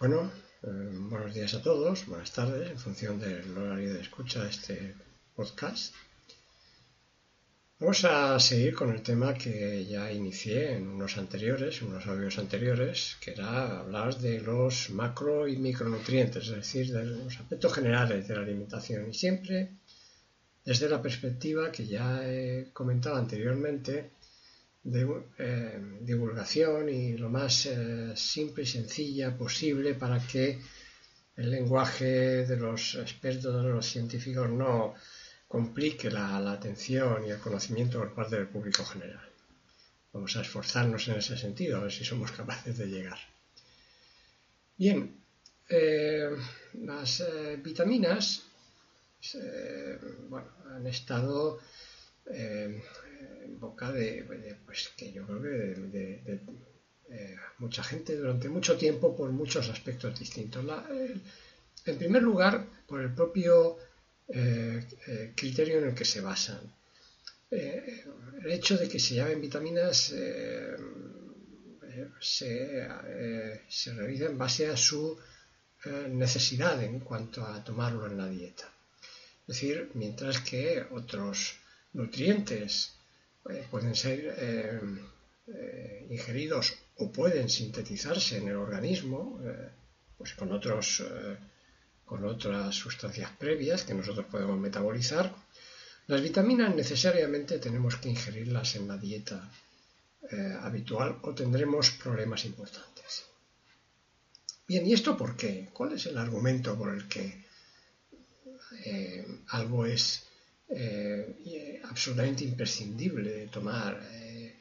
Bueno, eh, buenos días a todos, buenas tardes, en función del horario de escucha de este podcast. Vamos a seguir con el tema que ya inicié en unos anteriores, en unos audios anteriores, que era hablar de los macro y micronutrientes, es decir, de los aspectos generales de la alimentación. Y siempre desde la perspectiva que ya he comentado anteriormente de eh, divulgación y lo más eh, simple y sencilla posible para que el lenguaje de los expertos, de los científicos, no complique la, atención y el conocimiento por parte del público general. Vamos a esforzarnos en ese sentido, a ver si somos capaces de llegar. Bien, eh, las vitaminas bueno, han estado boca de, pues que yo creo de, eh, mucha gente durante mucho tiempo por muchos aspectos distintos. en primer lugar, por el propio eh, eh, criterio en el que se basan. el hecho de que se llamen vitaminas se, se realiza en base a su necesidad en cuanto a tomarlo en la dieta. Es decir, mientras que otros nutrientes pueden ser eh, eh, ingeridos o pueden sintetizarse en el organismo pues con, otros, con otras sustancias previas que nosotros podemos metabolizar. Las vitaminas necesariamente tenemos que ingerirlas en la dieta habitual o tendremos problemas importantes. Bien, ¿y esto por qué? ¿Cuál es el argumento por el que algo es eh, absolutamente imprescindible de tomar eh,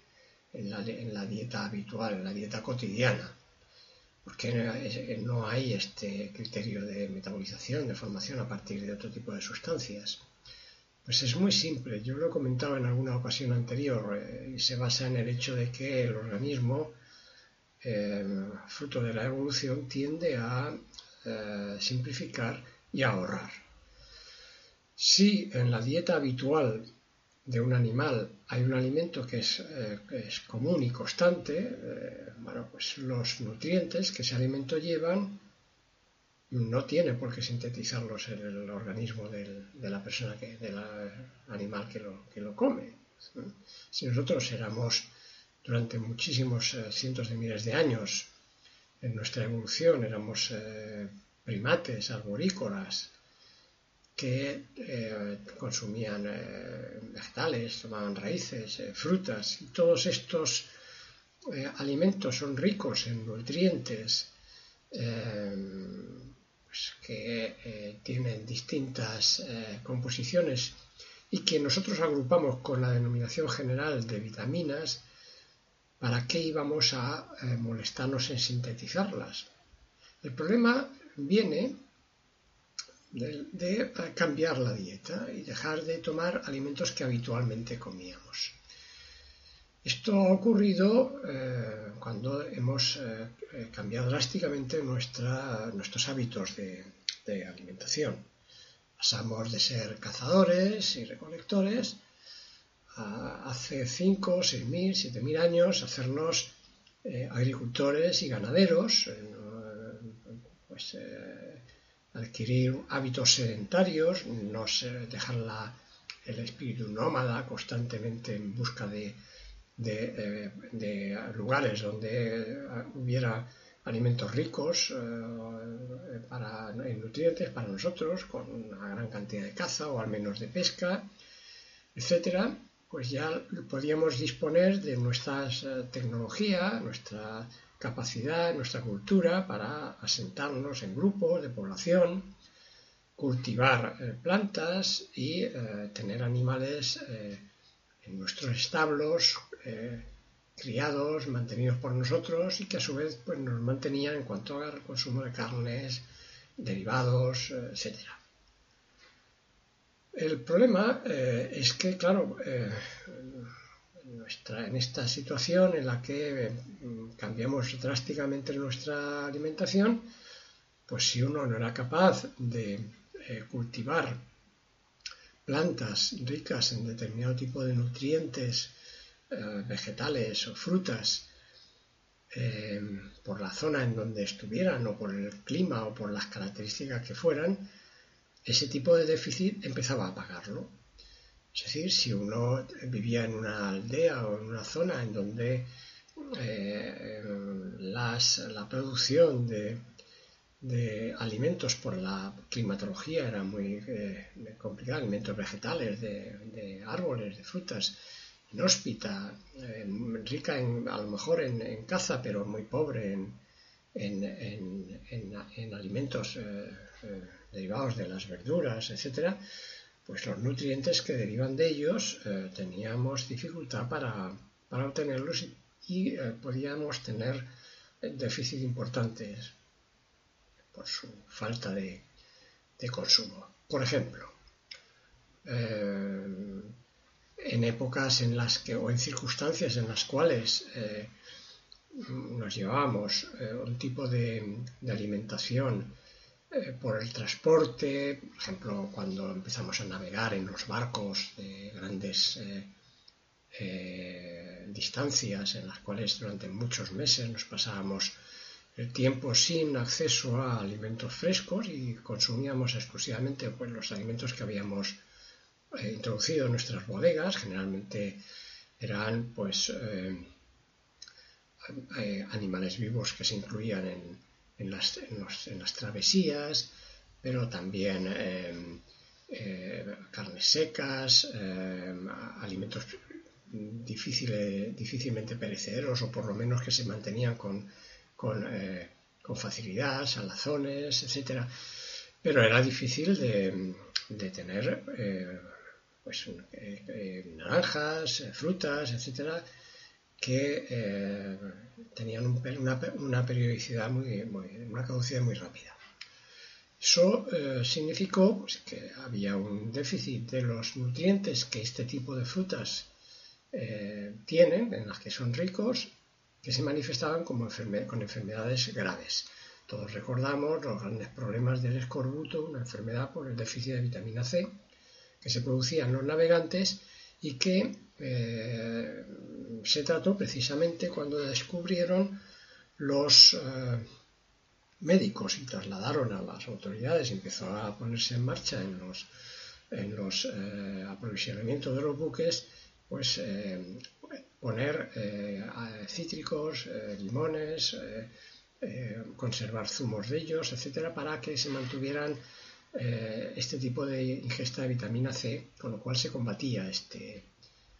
en, la, dieta habitual, en la dieta cotidiana, porque no hay este criterio de metabolización, de formación a partir de otro tipo de sustancias. Pues es muy simple, yo lo he comentado en alguna ocasión anterior eh, y se basa en el hecho de que el organismo, fruto de la evolución, tiende a simplificar y a ahorrar. Si en la dieta habitual de un animal hay un alimento que es, eh, común y constante, eh, bueno, pues los nutrientes que ese alimento llevan no tiene por qué sintetizarlos en el organismo de la persona, que, del animal que lo, que lo come. Si nosotros éramos durante muchísimos eh, cientos de miles de años en nuestra evolución, éramos primates, arborícolas, que eh, consumían eh, vegetales, tomaban raíces, eh, frutas, y todos estos alimentos son ricos en nutrientes pues, que tienen distintas composiciones y que nosotros agrupamos con la denominación general de vitaminas, ¿para qué íbamos a molestarnos en sintetizarlas? El problema viene de, cambiar la dieta y dejar de tomar alimentos que habitualmente comíamos. Esto ha ocurrido eh, cuando hemos eh, eh, cambiado drásticamente nuestros hábitos de, alimentación. Pasamos de ser cazadores y recolectores a hace 5, 6 mil, 7 mil años hacernos agricultores y ganaderos, pues, adquirir hábitos sedentarios, no dejar el espíritu nómada constantemente en busca de, eh, lugares donde hubiera alimentos ricos eh, para, en nutrientes para nosotros, con una gran cantidad de caza o al menos de pesca, etcétera, pues ya podíamos disponer de nuestra eh, tecnología, nuestra capacidad, nuestra cultura para asentarnos en grupos de población, cultivar eh, plantas y eh, tener animales eh, en nuestros establos criados, mantenidos por nosotros y que a su vez pues, nos mantenían en cuanto al consumo de carnes, derivados, etc. El problema es que, claro, eh, en esta situación en la que mm, cambiamos drásticamente nuestra alimentación, pues si uno no era capaz de eh, cultivar plantas ricas en determinado tipo de nutrientes vegetales o frutas por la zona en donde estuvieran o por el clima o por las características que fueran, ese tipo de déficit empezaba a pagarlo. Es decir, si uno vivía en una aldea o en una zona en donde eh, la producción de, alimentos por la climatología era muy eh, complicada, alimentos vegetales, de, árboles, de frutas, inhóspita, eh, rica en, a lo mejor en, caza, pero muy pobre en, alimentos derivados de las verduras, etcétera, pues los nutrientes que derivan de ellos eh, teníamos dificultad para, obtenerlos y, eh, podíamos tener déficit importantes por su falta de, consumo. Por ejemplo, eh, en épocas en las que o en circunstancias en las cuales nos llevábamos un tipo de alimentación eh, por el transporte, por ejemplo, cuando empezamos a navegar en los barcos de grandes eh, eh, distancias en las cuales durante muchos meses nos pasábamos el tiempo sin acceso a alimentos frescos y consumíamos exclusivamente pues, los alimentos que habíamos introducido en nuestras bodegas, generalmente eran pues animales vivos que se incluían en, en las, en, las travesías, pero también em, eh, carnes secas, em, alimentos difíciles, difícilmente perecederos o por lo menos que se mantenían con, con, eh, facilidad, salazones, etc. Pero era difícil de, de tener eh, pues, naranjas, frutas, etcétera, que eh, tenían una, periodicidad muy, una caducidad muy rápida. Eso eh, significó pues, que había un déficit de los nutrientes que este tipo de frutas eh, tienen, en las que son ricos, que se manifestaban como con enfermedades graves. Todos recordamos los grandes problemas del escorbuto, una enfermedad por el déficit de vitamina C, que se producía en los navegantes y que eh, se trató precisamente cuando descubrieron los eh, médicos y trasladaron a las autoridades y empezó a ponerse en marcha en los, en los eh, aprovisionamientos de los buques, pues poner cítricos, limones, conservar zumos de ellos, etcétera, para que se mantuvieran este tipo de ingesta de vitamina C, con lo cual se combatía este,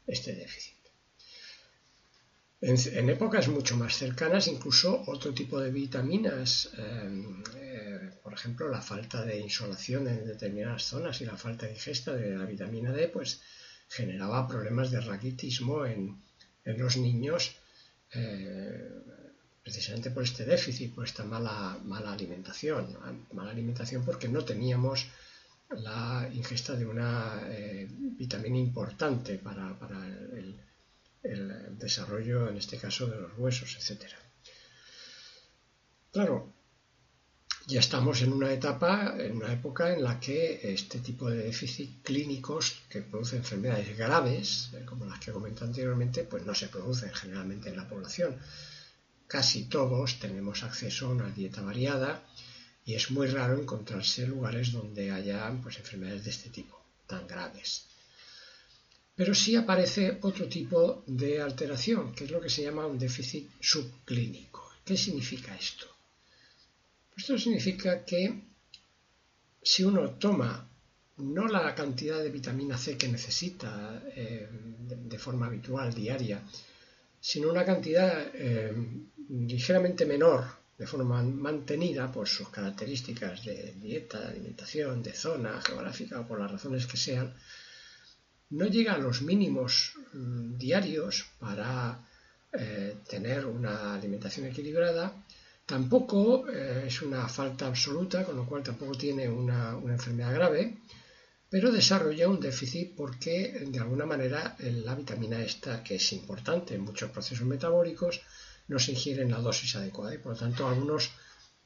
este déficit. En, épocas mucho más cercanas, incluso otro tipo de vitaminas, em, eh, por ejemplo, la falta de insolación en determinadas zonas y la falta de ingesta de la vitamina D, pues generaba problemas de raquitismo en, los niños, eh, precisamente por este déficit, por esta mala, alimentación. Mala alimentación porque no teníamos la ingesta de una eh, vitamina importante para, el, desarrollo, en este caso, de los huesos, etc. Claro, ya estamos en una etapa, en una época en la que este tipo de déficit clínicos que producen enfermedades graves, eh, como las que comenté anteriormente, pues no se producen generalmente en la población. Casi todos tenemos acceso a una dieta variada, y es muy raro encontrarse lugares donde haya pues, enfermedades de este tipo, tan graves. Pero sí aparece otro tipo de alteración, que es lo que se llama un déficit subclínico. ¿Qué significa esto? Esto significa que si uno toma no la cantidad de vitamina C que necesita eh, de, forma habitual, diaria, sino una cantidad eh, ligeramente menor de forma mantenida por sus características de dieta, de alimentación, de zona geográfica o por las razones que sean, no llega a los mínimos mm, diarios para eh, tener una alimentación equilibrada. Tampoco eh, es una falta absoluta, con lo cual tampoco tiene una, enfermedad grave, pero desarrolla un déficit porque de alguna manera la vitamina esta, que es importante en muchos procesos metabólicos, no se ingiere en la dosis adecuada y por lo tanto algunos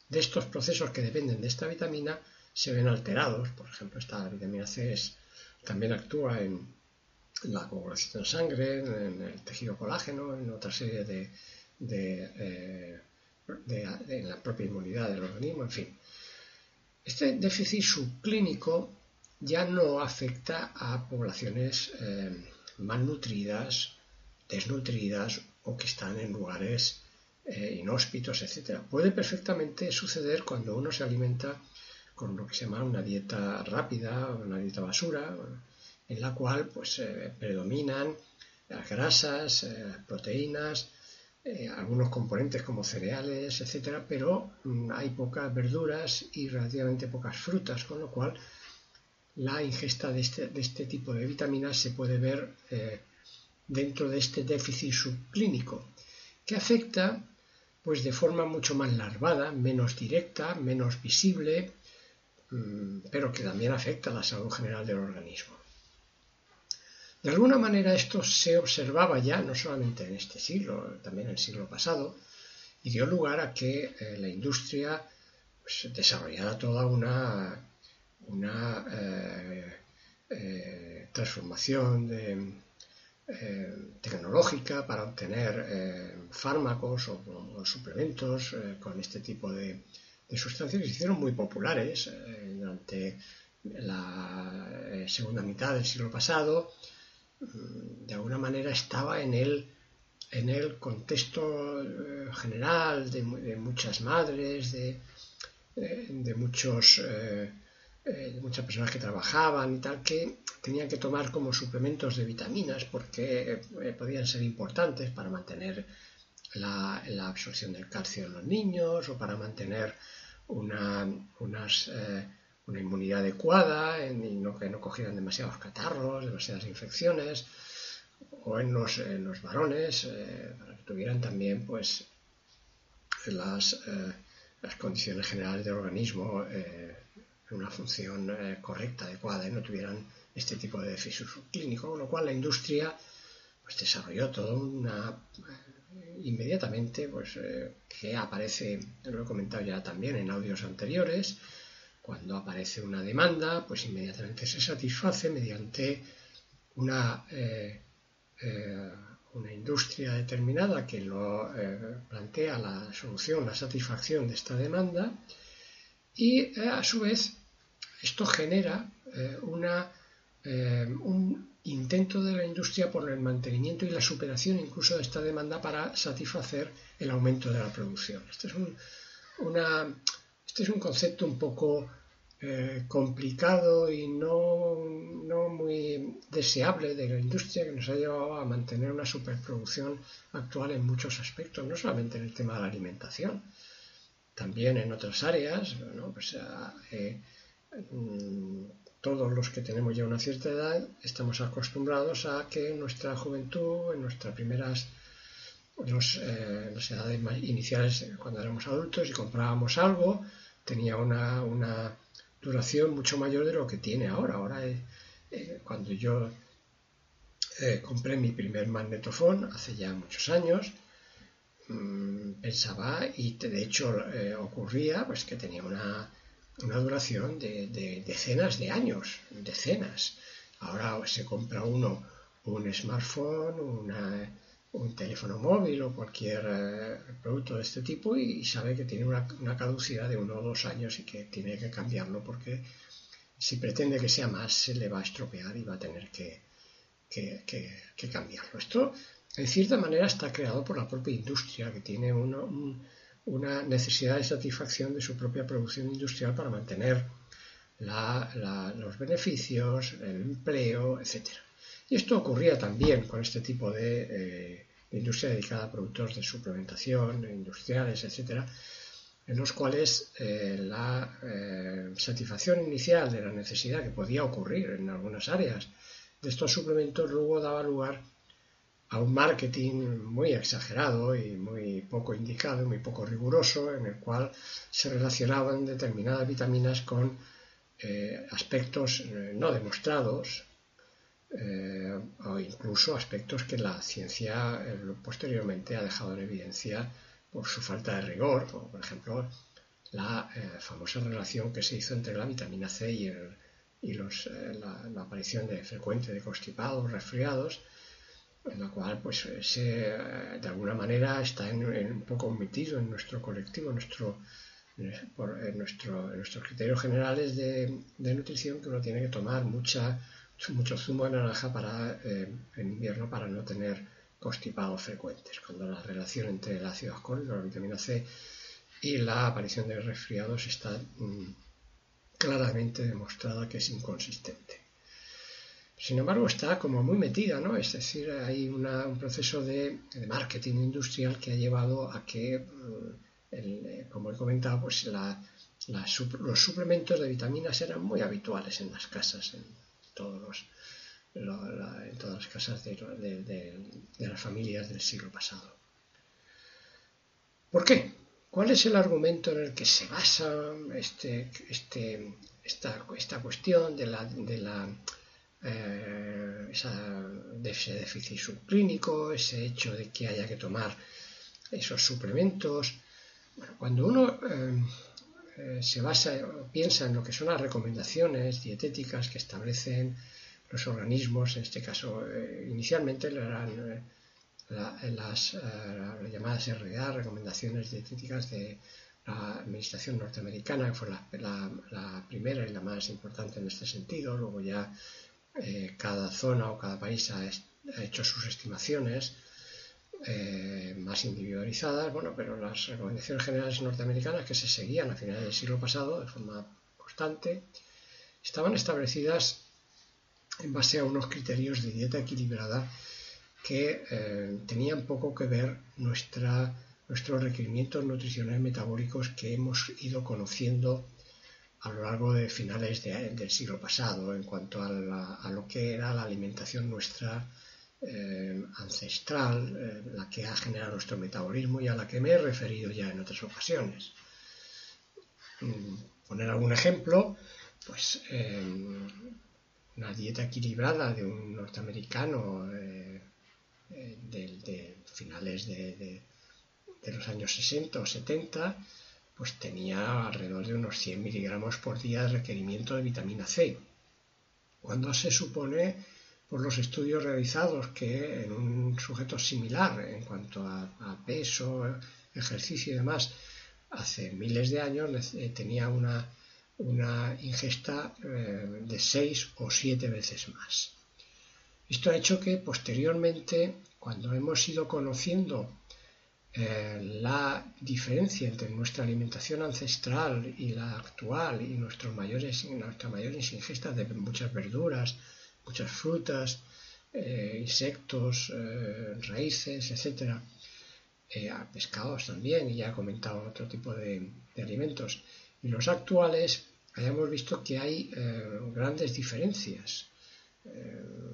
de estos procesos que dependen de esta vitamina se ven alterados. Por ejemplo, esta vitamina C también actúa en, la coagulación de sangre, en el tejido colágeno, en otra serie de, eh, en la propia inmunidad del organismo, en fin. Este déficit subclínico ya no afecta a poblaciones eh, malnutridas, desnutridas o que están en lugares eh, inhóspitos, etc. Puede perfectamente suceder cuando uno se alimenta con lo que se llama una dieta rápida, una dieta basura, en la cual pues eh, predominan las grasas, eh, las proteínas, algunos componentes como cereales, etcétera, pero mm, hay pocas verduras y relativamente pocas frutas, con lo cual la ingesta de este, de este tipo de vitaminas se puede ver dentro de este déficit subclínico, que afecta pues de forma mucho más larvada, menos directa, menos visible, mm, pero que también afecta a la salud general del organismo. De alguna manera esto se observaba ya, no solamente en este siglo, también en el siglo pasado, y dio lugar a que eh, la industria pues, desarrollara toda una, eh, eh, transformación tecnológica para obtener fármacos o, suplementos con este tipo de, de, sustancias. Se hicieron muy populares durante la segunda mitad del siglo pasado. De alguna manera estaba en el, en el contexto eh, general de, muchas madres, de, de muchos, eh, eh, muchas personas que trabajaban y tal, que tenían que tomar como suplementos de vitaminas porque podían ser importantes para mantener la, absorción del calcio en los niños o para mantener una, unas una inmunidad adecuada y no, que no cogieran demasiados catarros, demasiadas infecciones, o en los, los varones, eh, para que tuvieran también pues las, eh, las condiciones generales del organismo eh, una función correcta, adecuada, y no tuvieran este tipo de déficit clínico, con lo cual la industria pues desarrolló todo una inmediatamente pues que aparece, lo he comentado ya también en audios anteriores, cuando aparece una demanda, pues inmediatamente se satisface mediante una, eh, eh, una industria determinada que lo eh, plantea la solución, la satisfacción de esta demanda y a su vez esto genera una, un intento de la industria por el mantenimiento y la superación incluso de esta demanda para satisfacer el aumento de la producción. Este es un, este es un concepto un poco eh, complicado y no, no, muy deseable de la industria que nos ha llevado a mantener una superproducción actual en muchos aspectos, no solamente en el tema de la alimentación, también en otras áreas. Pues, eh, mm, todos los que tenemos ya una cierta edad estamos acostumbrados a que en nuestra juventud, en nuestras primeras eh, las edades iniciales, cuando éramos adultos y comprábamos algo, tenía una, una duración mucho mayor de lo que tiene ahora. Ahora, eh, cuando yo eh, compré mi primer magnetofón hace ya muchos años, mm, pensaba, y de hecho eh, ocurría, pues que tenía una, una duración de, de, decenas de años, decenas. Ahora se compra uno un smartphone, una, un teléfono móvil o cualquier eh, producto de este tipo y, sabe que tiene una, caducidad de uno o dos años y que tiene que cambiarlo porque si pretende que sea más se le va a estropear y va a tener que, cambiarlo. Esto en cierta manera está creado por la propia industria que tiene una necesidad de satisfacción de su propia producción industrial para mantener los beneficios, el empleo, etcétera. Y esto ocurría también con este tipo de, eh, industria dedicada a productos de suplementación, industriales, etcétera, en los cuales eh, la eh, satisfacción inicial de la necesidad que podía ocurrir en algunas áreas de estos suplementos luego daba lugar a un marketing muy exagerado y muy poco indicado, muy poco riguroso, en el cual se relacionaban determinadas vitaminas con eh, aspectos eh, no demostrados eh, o incluso aspectos que la ciencia posteriormente ha dejado en evidencia por su falta de rigor, como por ejemplo la famosa relación que se hizo entre la vitamina C y, la, aparición de frecuente de constipados, resfriados, en la cual pues se, de alguna manera está en, un poco omitido en nuestro colectivo, nuestro por, en, nuestro, nuestros criterios generales de, nutrición que uno tiene que tomar mucha, mucho zumo de naranja para, eh, en invierno para no tener constipados frecuentes, cuando la relación entre el ácido ascórbico, la vitamina C y la aparición de resfriados está mm, claramente demostrada que es inconsistente. Sin embargo, está como muy metida, ¿no? Es decir, hay un proceso de, marketing industrial que ha llevado a que mm, eh, como he comentado, pues los suplementos de vitaminas eran muy habituales en las casas, en, todas las casas de, las familias del siglo pasado. ¿Por qué? ¿Cuál es el argumento en el que se basa este, este, esta, cuestión de, la, eh, ese déficit subclínico, ese hecho de que haya que tomar esos suplementos? cuando uno eh, eh, se basa, piensa en lo que son las recomendaciones dietéticas que establecen los organismos, en este caso eh, inicialmente eran las llamadas RDA, recomendaciones dietéticas de la Administración norteamericana, que fue la, primera y la más importante en este sentido. Luego ya cada zona o cada país ha hecho sus estimaciones eh, más individualizadas, bueno, pero las recomendaciones generales norteamericanas que se seguían a finales del siglo pasado de forma constante, estaban establecidas en base a unos criterios de dieta equilibrada que eh, tenían poco que ver nuestra, nuestros requerimientos nutricionales metabólicos que hemos ido conociendo a lo largo de finales del siglo pasado en cuanto a, lo que era la alimentación nuestra eh, ancestral, eh, la que ha generado nuestro metabolismo y a la que me he referido ya en otras ocasiones. Mm, poner algún ejemplo, pues una dieta equilibrada de un norteamericano eh, de, finales de, los años 60 o 70, pues tenía alrededor de unos 100 miligramos por día de requerimiento de vitamina C. Cuando se supone por los estudios realizados que en un sujeto similar en cuanto a, peso, ejercicio y demás, hace miles de años eh, tenía una, una ingesta eh, de seis o siete veces más. Esto ha hecho que posteriormente, cuando hemos ido conociendo eh, la diferencia entre nuestra alimentación ancestral y la actual y nuestros mayores, nuestras mayores ingestas de muchas verduras, muchas frutas, eh, insectos, eh, raíces, eh, pescados también, y ya he comentado otro tipo de, alimentos. Y los actuales hayamos visto que hay grandes diferencias,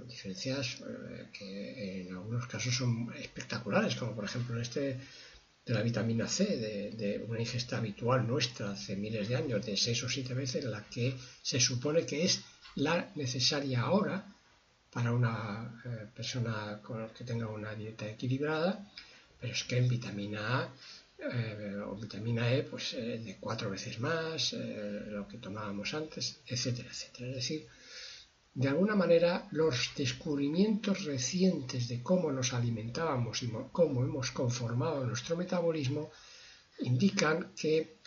diferencias que en algunos casos son espectaculares, como por ejemplo este de la vitamina C, de, una ingesta habitual nuestra hace miles de años, de seis o siete veces, la que se supone que es la necesaria ahora para una eh, persona que tenga una dieta equilibrada, pero es que en vitamina A eh, o vitamina E, pues eh, de cuatro veces más, lo que tomábamos antes, etcétera, etcétera. Es decir, de alguna manera los descubrimientos recientes de cómo nos alimentábamos y cómo hemos conformado nuestro metabolismo indican que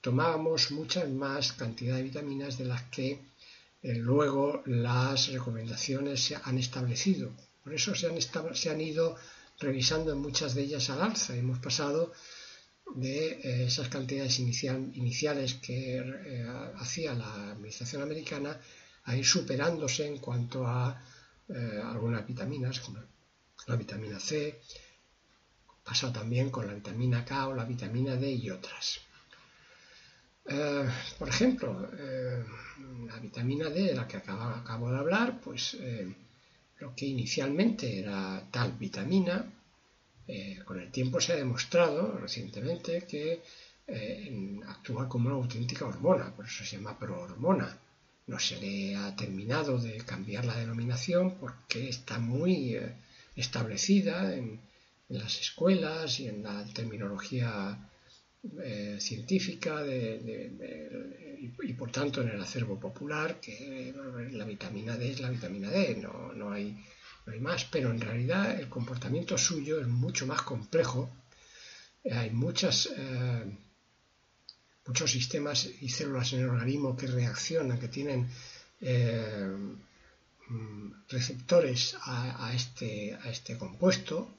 tomábamos muchas más cantidad de vitaminas de las que eh, luego las recomendaciones se han establecido. Por eso se han, se han ido revisando muchas de ellas al alza. Hemos pasado de eh, esas cantidades iniciales que eh, hacía la Administración americana a superándose en cuanto a algunas vitaminas, como la vitamina C, pasa también con la vitamina K o la vitamina D y otras. Eh, por ejemplo, eh, la vitamina D de la que acabo, de hablar, pues eh, lo que inicialmente era tal vitamina, eh, con el tiempo se ha demostrado recientemente que eh, actúa como una auténtica hormona, por eso se llama prohormona. No se le ha terminado de cambiar la denominación porque está muy eh, establecida en, las escuelas y en la terminología científica y, por tanto en el acervo popular que la vitamina D es la vitamina D, no, no hay hay más, pero en realidad el comportamiento suyo es mucho más complejo. Hay muchas, eh, muchos sistemas y células en el organismo que reaccionan, que tienen eh, mm, receptores a, este, a este compuesto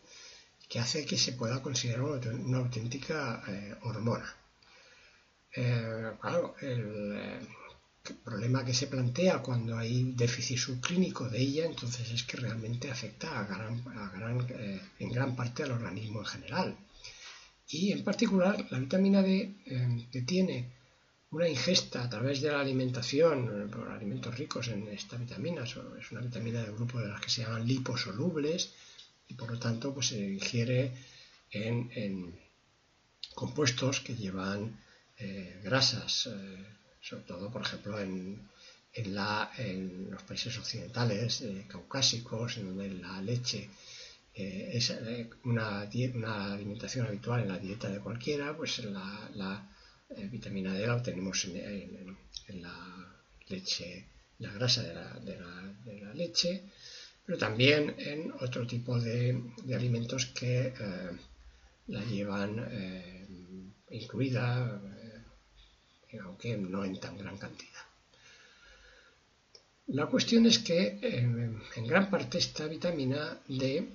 que hace que se pueda considerar una, auténtica eh, hormona. claro, el, problema que se plantea cuando hay déficit subclínico de ella, entonces es que realmente afecta eh, en gran parte al organismo en general. Y en particular la vitamina D, eh, que tiene una ingesta a través de la alimentación, eh, por alimentos ricos en esta vitamina, es una vitamina del grupo de las que se llaman liposolubles y por lo tanto pues, se ingiere en, compuestos que llevan grasas sobre todo, por ejemplo, en, los países occidentales, eh, caucásicos, en donde la leche eh, es eh, una, alimentación habitual en la dieta de cualquiera, pues la, vitamina D la obtenemos en, la leche, la grasa de la, leche, pero también en otro tipo de, alimentos que la llevan incluida aunque no en tan gran cantidad. La cuestión es que eh, en gran parte esta vitamina D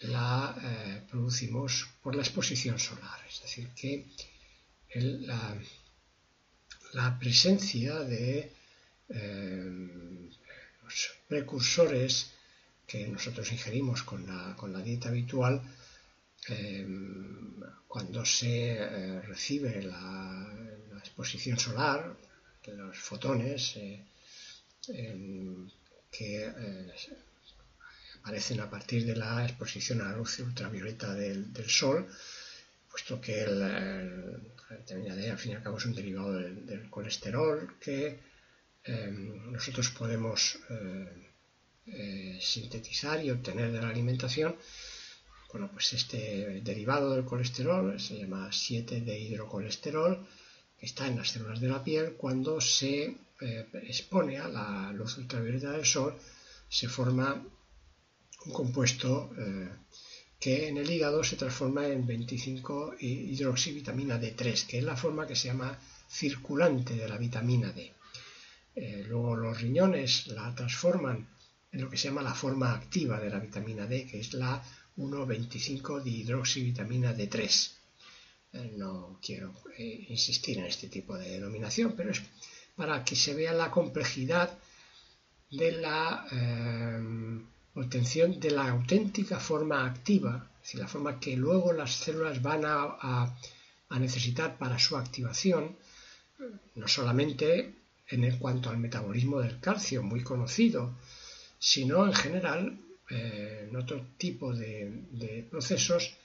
la eh, producimos por la exposición solar, es decir, que la, presencia de eh, los precursores que nosotros ingerimos con la, dieta habitual, cuando se recibe la, exposición solar, los fotones eh, que eh, aparecen a partir de la exposición a la luz ultravioleta del, Sol, puesto que el, D al fin y al cabo es un derivado del, colesterol que eh, nosotros podemos sintetizar y obtener de la alimentación. Bueno, pues este derivado del colesterol se llama 7 hidrocolesterol que está en las células de la piel, cuando se eh, expone a la luz ultravioleta del sol, se forma un compuesto eh, que en el hígado se transforma en 25 hidroxivitamina D3, que es la forma que se llama circulante de la vitamina D. Eh, luego los riñones la transforman en lo que se llama la forma activa de la vitamina D, que es la 1,25 hidroxivitamina D3. Eh, no quiero insistir en este tipo de denominación, pero es para que se vea la complejidad de la obtención de la auténtica forma activa, es decir, la forma que luego las células van a, necesitar para su activación, no solamente en el cuanto al metabolismo del calcio, muy conocido, sino en general en otro tipo de procesos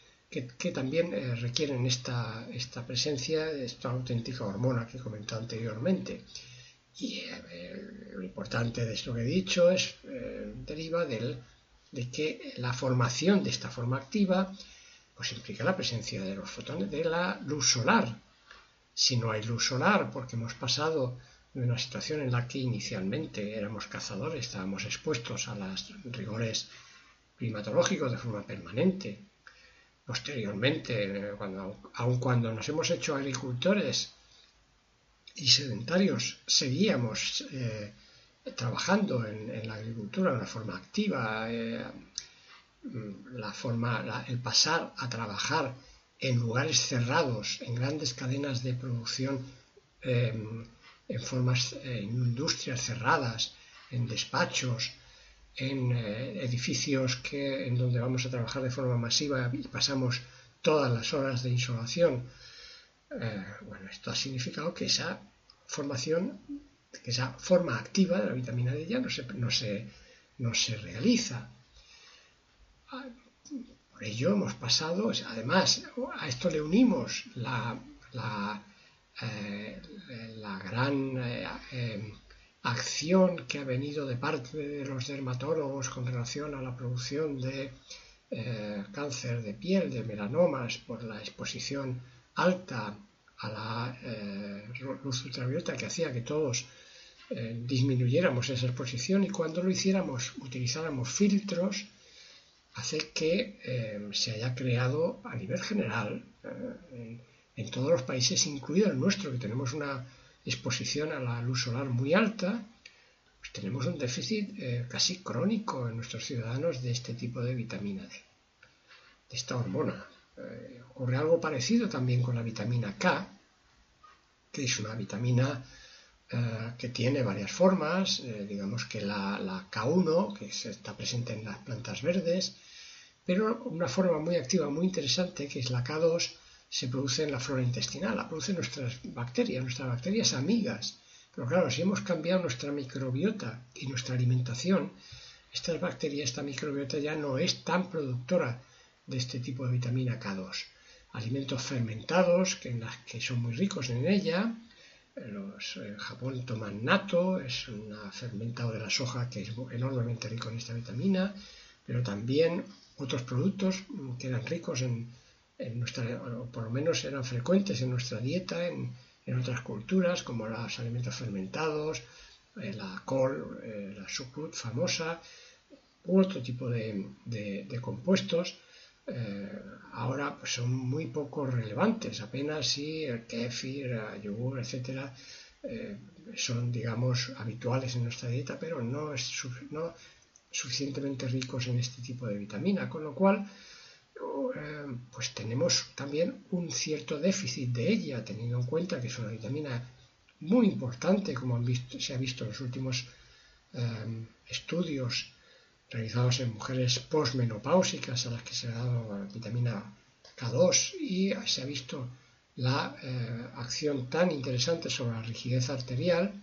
que, también eh, requieren esta, esta presencia, esta auténtica hormona que he comentado anteriormente. Y eh, lo importante de esto que he dicho es eh, deriva del, de que la formación de esta forma activa pues implica la presencia de los fotones de la luz solar. Si no hay luz solar, porque hemos pasado de una situación en la que inicialmente éramos cazadores, estábamos expuestos a los rigores climatológicos de forma permanente, posteriormente, cuando, aun cuando nos hemos hecho agricultores y sedentarios, seguíamos eh, trabajando en, la agricultura de una forma activa, eh, la forma, el pasar a trabajar en lugares cerrados, en grandes cadenas de producción, eh, en formas, en industrias cerradas, en despachos, en edificios que, en donde vamos a trabajar de forma masiva y pasamos todas las horas de insolación. Eh, bueno, esto ha significado que esa formación, que esa forma activa de la vitamina D ya no se, no se no se realiza. Por ello hemos pasado, además, a esto le unimos la, la, eh, gran eh, acción que ha venido de parte de los dermatólogos con relación a la producción de cáncer de piel, de melanomas, por la exposición alta a la luz ultravioleta que hacía que todos disminuyéramos esa exposición y cuando lo hiciéramos utilizáramos filtros hace que eh, se haya creado a nivel general eh, en, todos los países, incluido el nuestro, que tenemos una exposición a la luz solar muy alta, pues tenemos un déficit eh, casi crónico en nuestros ciudadanos de este tipo de vitamina D, de esta hormona. Ocurre algo parecido también con la vitamina K, que es una vitamina que tiene varias formas, digamos que la, la, K1, que está presente en las plantas verdes, pero una forma muy activa, muy interesante, que es la K2, se produce en la flora intestinal, la producen nuestras bacterias, nuestras bacterias amigas. Pero claro, si hemos cambiado nuestra microbiota y nuestra alimentación, estas bacterias, esta microbiota ya no es tan productora de este tipo de vitamina K2. Alimentos fermentados, que, que son muy ricos en ella, los, en Japón toman nato, es un fermentado de la soja que es enormemente rico en esta vitamina, pero también otros productos que eran ricos en, nuestra, o por lo menos eran frecuentes en nuestra dieta, en, otras culturas, como los alimentos fermentados, eh, la col, eh, la sucrut famosa, u otro tipo de, compuestos, eh, ahora pues, son muy poco relevantes, apenas si el kefir, el yogur, etcétera, son, digamos, habituales en nuestra dieta, pero no, es, suficientemente ricos en este tipo de vitamina, con lo cual eh, pues tenemos también un cierto déficit de ella, teniendo en cuenta que es una vitamina muy importante, como se ha visto en los últimos eh, estudios realizados en mujeres postmenopáusicas a las que se ha dado vitamina K2 y se ha visto la eh, acción tan interesante sobre la rigidez arterial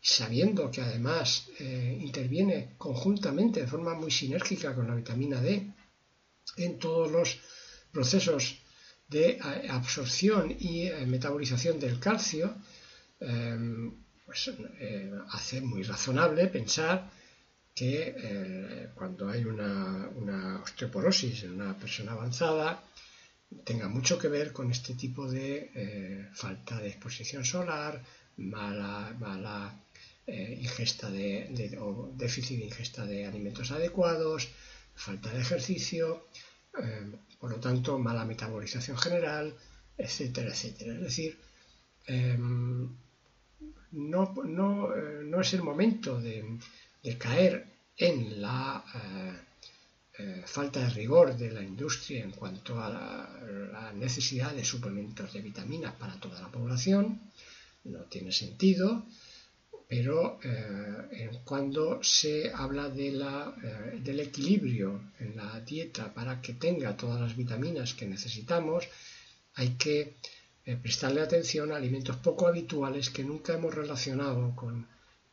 sabiendo que además eh, interviene conjuntamente de forma muy sinérgica con la vitamina D en todos los procesos de eh, absorción y metabolización del calcio, pues hace muy razonable pensar que cuando hay una, osteoporosis en una persona avanzada, tenga mucho que ver con este tipo de falta de exposición solar, mala, mala eh, ingesta de, o déficit de ingesta de alimentos adecuados, falta de ejercicio, eh, por lo tanto mala metabolización general, etcétera, etcétera. Es decir, em, no, eh, no, es el momento de, caer en la falta de rigor de la industria en cuanto a la, necesidad de suplementos de vitaminas para toda la población. No tiene sentido pero eh, cuando se habla de la, eh, del equilibrio en la dieta para que tenga todas las vitaminas que necesitamos, hay que eh, prestarle atención a alimentos poco habituales que nunca hemos relacionado con,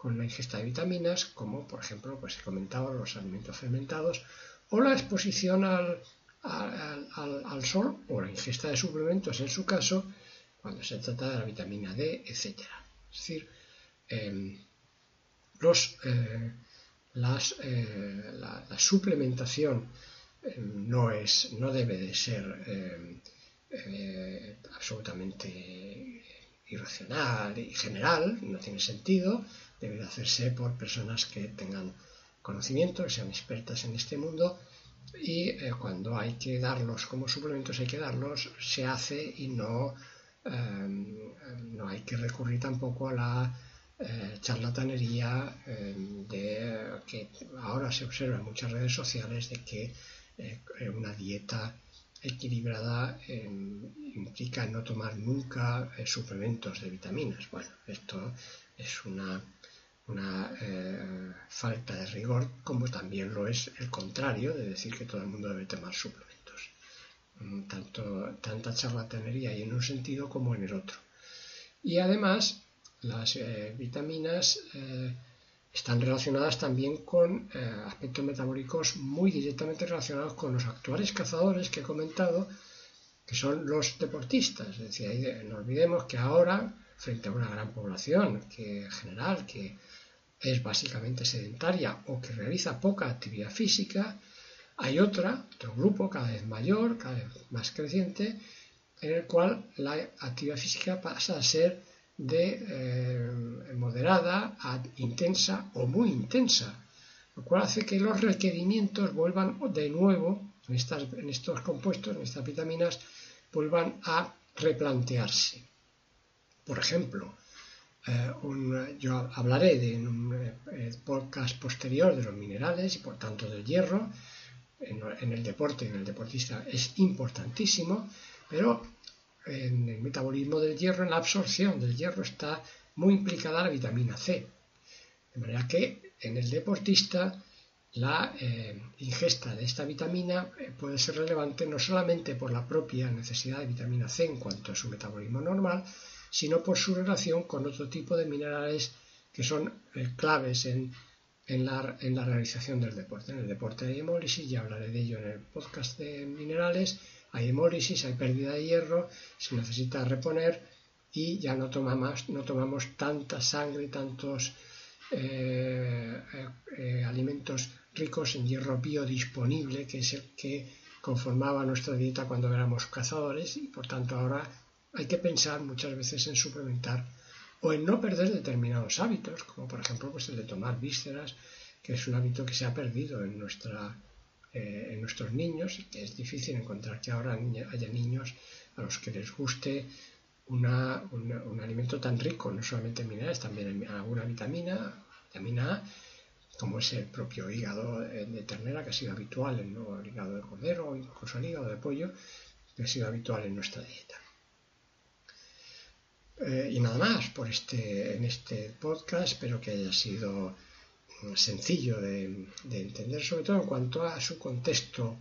la ingesta de vitaminas, como por ejemplo, pues he comentado, los alimentos fermentados o la exposición al, al, sol o la ingesta de suplementos en su caso, cuando se trata de la vitamina D, etc. Es decir, Em, los, eh, las, eh, la, suplementación em, no, es, no debe de ser em, eh, absolutamente irracional y general, no tiene sentido, debe de hacerse por personas que tengan conocimiento, que sean expertas en este mundo y cuando hay que darlos como suplementos hay que darlos, se hace y no, no hay que recurrir tampoco a la eh, charlatanería eh, de que ahora se observa en muchas redes sociales de que eh, una dieta equilibrada implica no tomar nunca suplementos de vitaminas. Bueno, esto es una, una falta de rigor, como también lo es el contrario de decir que todo el mundo debe tomar suplementos. Mm, tanto, tanta charlatanería y en un sentido como en el otro. Y además, las eh, vitaminas eh, están relacionadas también con eh, aspectos metabólicos muy directamente relacionados con los actuales cazadores que he comentado, que son los deportistas. Es decir, no olvidemos que ahora, frente a una gran población que, general que es básicamente sedentaria o que realiza poca actividad física, hay otra, otro grupo cada vez mayor, cada vez más creciente, en el cual la actividad física pasa a ser de eh, moderada a intensa o muy intensa, lo cual hace que los requerimientos vuelvan de nuevo, en, estos compuestos, en estas vitaminas, vuelvan a replantearse. Por ejemplo, eh, yo hablaré de, en un eh, podcast posterior de los minerales y por tanto del hierro, en, el deporte, en el deportista es importantísimo, pero en el metabolismo del hierro, en la absorción del hierro está muy implicada la vitamina C. De manera que en el deportista la eh, ingesta de esta vitamina eh, puede ser relevante no solamente por la propia necesidad de vitamina C en cuanto a su metabolismo normal, sino por su relación con otro tipo de minerales que son eh, claves en la, en la realización del deporte. En el deporte hay hemólisis, ya hablaré de ello en el podcast de minerales, hay hemólisis, hay pérdida de hierro, se necesita reponer y ya no, tomamos, tanta sangre, tantos eh, eh, alimentos ricos en hierro biodisponible, que es el que conformaba nuestra dieta cuando éramos cazadores y por tanto ahora hay que pensar muchas veces en suplementar o en no perder determinados hábitos, como por ejemplo pues el de tomar vísceras, que es un hábito que se ha perdido en, nuestra, eh, en nuestros niños y que es difícil encontrar que ahora haya niños a los que les guste una, un alimento tan rico, no solamente en minerales, también en alguna vitamina, vitamina A, como es el propio hígado de ternera, que ha sido habitual en el hígado de cordero o incluso el hígado de pollo, que ha sido habitual en nuestra dieta. Eh, y nada más por este, en este podcast. Espero que haya sido sencillo de, entender, sobre todo en cuanto a su contexto,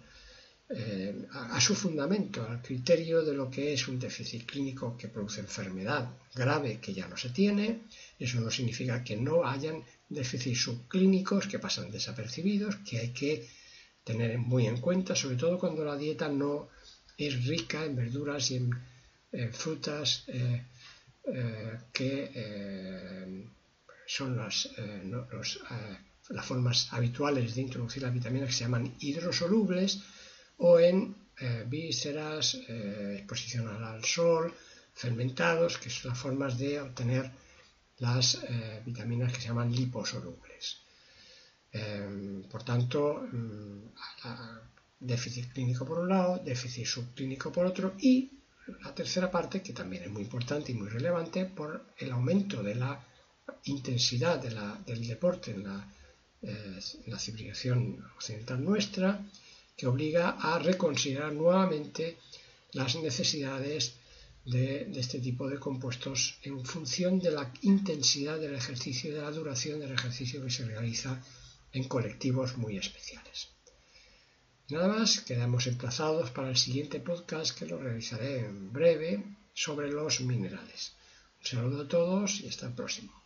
eh, a, su fundamento, al criterio de lo que es un déficit clínico que produce enfermedad grave que ya no se tiene. Eso no significa que no hayan déficits subclínicos que pasan desapercibidos, que hay que tener muy en cuenta, sobre todo cuando la dieta no es rica en verduras y en frutas. Eh, eh, que son las, eh, las formas habituales de introducir las vitaminas que se llaman hidrosolubles o en vísceras, exposición al sol, fermentados, que son las formas de obtener las vitaminas que se llaman liposolubles. por tanto, mm, déficit clínico por un lado, déficit subclínico por otro y la tercera parte, que también es muy importante y muy relevante, por el aumento de la intensidad del deporte eh, en la, civilización occidental nuestra, que obliga a reconsiderar nuevamente las necesidades de, este tipo de compuestos en función de la intensidad del ejercicio y de la duración del ejercicio que se realiza en colectivos muy especiales. Nada más, quedamos emplazados para el siguiente podcast que lo realizaré en breve sobre los minerales. Un saludo a todos y hasta el próximo